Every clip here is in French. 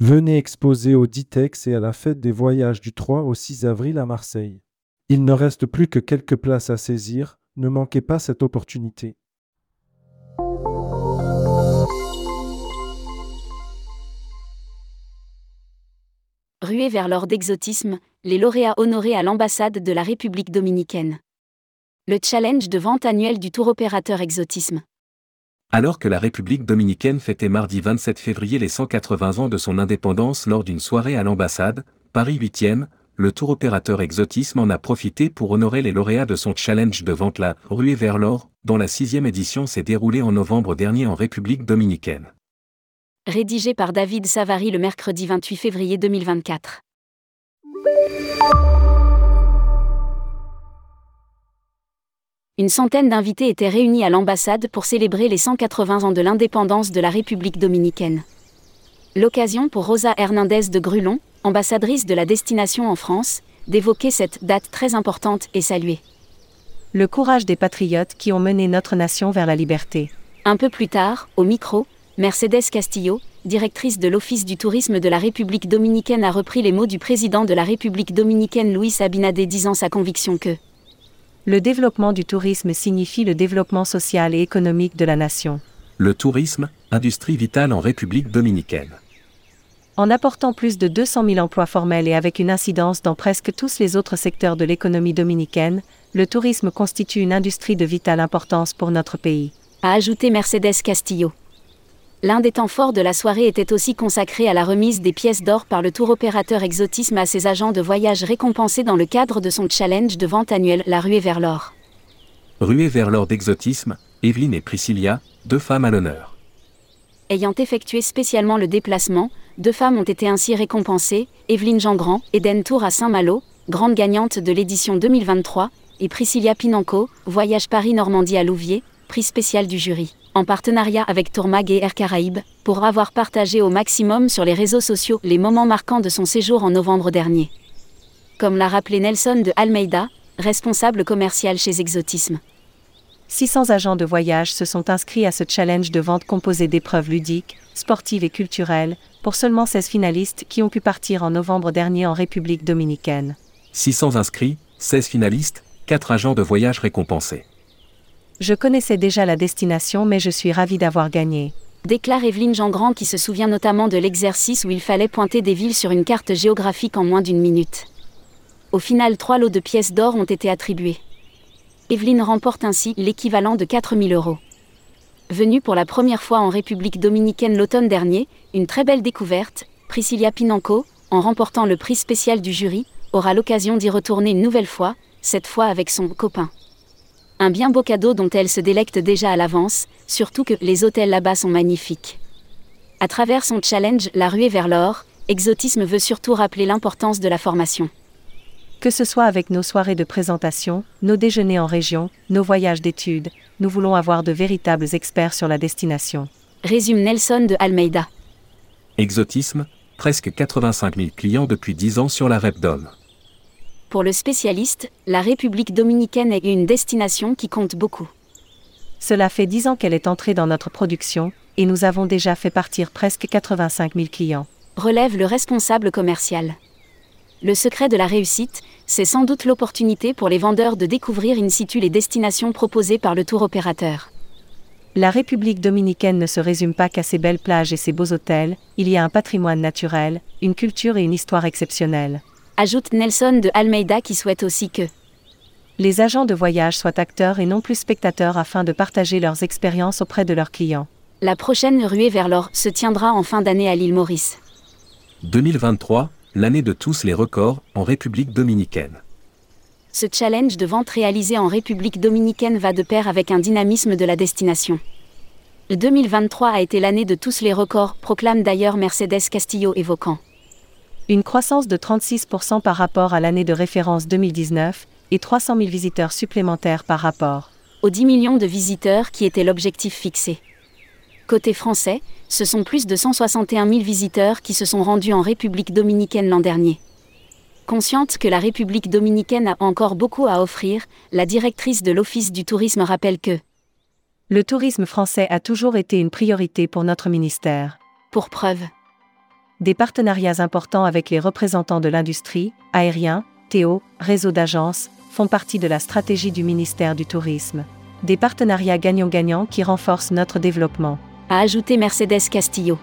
Venez exposer au Ditex et à la fête des voyages du 3 au 6 avril à Marseille. Il ne reste plus que quelques places à saisir, ne manquez pas cette opportunité. Ruée vers l'or d'exotisme, les lauréats honorés à l'ambassade de la République dominicaine. Le challenge de vente annuel du tour opérateur exotisme. Alors que la République dominicaine fêtait mardi 27 février les 180 ans de son indépendance lors d'une soirée à l'ambassade, Paris 8e, le tour opérateur Exotisme en a profité pour honorer les lauréats de son challenge de vente la Ruée vers l'or, dont la sixième édition s'est déroulée en novembre dernier en République dominicaine. Rédigé par David Savary le mercredi 28 février 2024. Une centaine d'invités étaient réunis à l'ambassade pour célébrer les 180 ans de l'indépendance de la République dominicaine. L'occasion pour Rosa Hernandez de Grulon, ambassadrice de la destination en France, d'évoquer cette date très importante et saluer. Le courage des patriotes qui ont mené notre nation vers la liberté. Un peu plus tard, au micro, Mercedes Castillo, directrice de l'Office du tourisme de la République dominicaine, a repris les mots du président de la République dominicaine Luis Abinader disant sa conviction que le développement du tourisme signifie le développement social et économique de la nation. Le tourisme, industrie vitale en République dominicaine. En apportant plus de 200 000 emplois formels et avec une incidence dans presque tous les autres secteurs de l'économie dominicaine, le tourisme constitue une industrie de vitale importance pour notre pays. A ajouté Mercedes Castillo. L'un des temps forts de la soirée était aussi consacré à la remise des pièces d'or par le tour opérateur Exotisme à ses agents de voyage récompensés dans le cadre de son challenge de vente annuel La Ruée vers l'or. Ruée vers l'or d'Exotisme, Evelyne et Priscilla, deux femmes à l'honneur. Ayant effectué spécialement le déplacement, deux femmes ont été ainsi récompensées, Evelyne Jean-Grand, Eden Tour à Saint-Malo, grande gagnante de l'édition 2023, et Priscilla Pinanco, Voyage Paris-Normandie à Louviers, prix spécial du jury en partenariat avec Tourmag et Air Caraïbes, pour avoir partagé au maximum sur les réseaux sociaux les moments marquants de son séjour en novembre dernier. Comme l'a rappelé Nelson de Almeida, responsable commercial chez Exotisme. 600 agents de voyage se sont inscrits à ce challenge de vente composé d'épreuves ludiques, sportives et culturelles, pour seulement 16 finalistes qui ont pu partir en novembre dernier en République dominicaine. 600 inscrits, 16 finalistes, 4 agents de voyage récompensés. Je connaissais déjà la destination mais je suis ravie d'avoir gagné. Déclare Evelyne Jean-Grand qui se souvient notamment de l'exercice où il fallait pointer des villes sur une carte géographique en moins d'une minute. Au final, trois lots de pièces d'or ont été attribués. Evelyne remporte ainsi l'équivalent de 4000 euros. Venue pour la première fois en République dominicaine l'automne dernier, une très belle découverte, Priscilla Pinanco, en remportant le prix spécial du jury, aura l'occasion d'y retourner une nouvelle fois, cette fois avec son copain. Un bien beau cadeau dont elle se délecte déjà à l'avance, surtout que les hôtels là-bas sont magnifiques. À travers son challenge La ruée vers l'or, Exotisme veut surtout rappeler l'importance de la formation. Que ce soit avec nos soirées de présentation, nos déjeuners en région, nos voyages d'études, nous voulons avoir de véritables experts sur la destination. Résume Nelson de Almeida. Exotisme, presque 85 000 clients depuis 10 ans sur la REPDOM. Pour le spécialiste, la République dominicaine est une destination qui compte beaucoup. Cela fait dix ans qu'elle est entrée dans notre production, et nous avons déjà fait partir presque 85 000 clients. Relève le responsable commercial. Le secret de la réussite, c'est sans doute l'opportunité pour les vendeurs de découvrir in situ les destinations proposées par le tour opérateur. La République dominicaine ne se résume pas qu'à ses belles plages et ses beaux hôtels, il y a un patrimoine naturel, une culture et une histoire exceptionnelles ajoute Nelson de Almeida qui souhaite aussi que les agents de voyage soient acteurs et non plus spectateurs afin de partager leurs expériences auprès de leurs clients. La prochaine ruée vers l'or se tiendra en fin d'année à l'île Maurice. 2023, l'année de tous les records en République dominicaine. Ce challenge de vente réalisé en République dominicaine va de pair avec un dynamisme de la destination. 2023 a été l'année de tous les records, proclame d'ailleurs Mercedes Castillo évoquant une croissance de 36% par rapport à l'année de référence 2019 et 300 000 visiteurs supplémentaires par rapport aux 10 millions de visiteurs qui était l'objectif fixé. Côté français, ce sont plus de 161 000 visiteurs qui se sont rendus en République dominicaine l'an dernier. Consciente que la République dominicaine a encore beaucoup à offrir, la directrice de l'Office du tourisme rappelle que le tourisme français a toujours été une priorité pour notre ministère. Pour preuve, Des partenariats importants avec les représentants de l'industrie, aérien, Théo, réseau d'agences, font partie de la stratégie du ministère du Tourisme. Des partenariats gagnant-gagnant qui renforcent notre développement. A ajouté Mercedes Castillo.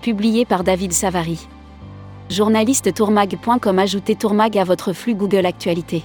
Publié par David Savary. Journaliste tourmag.com Ajoutez Tourmag à votre flux Google Actualité.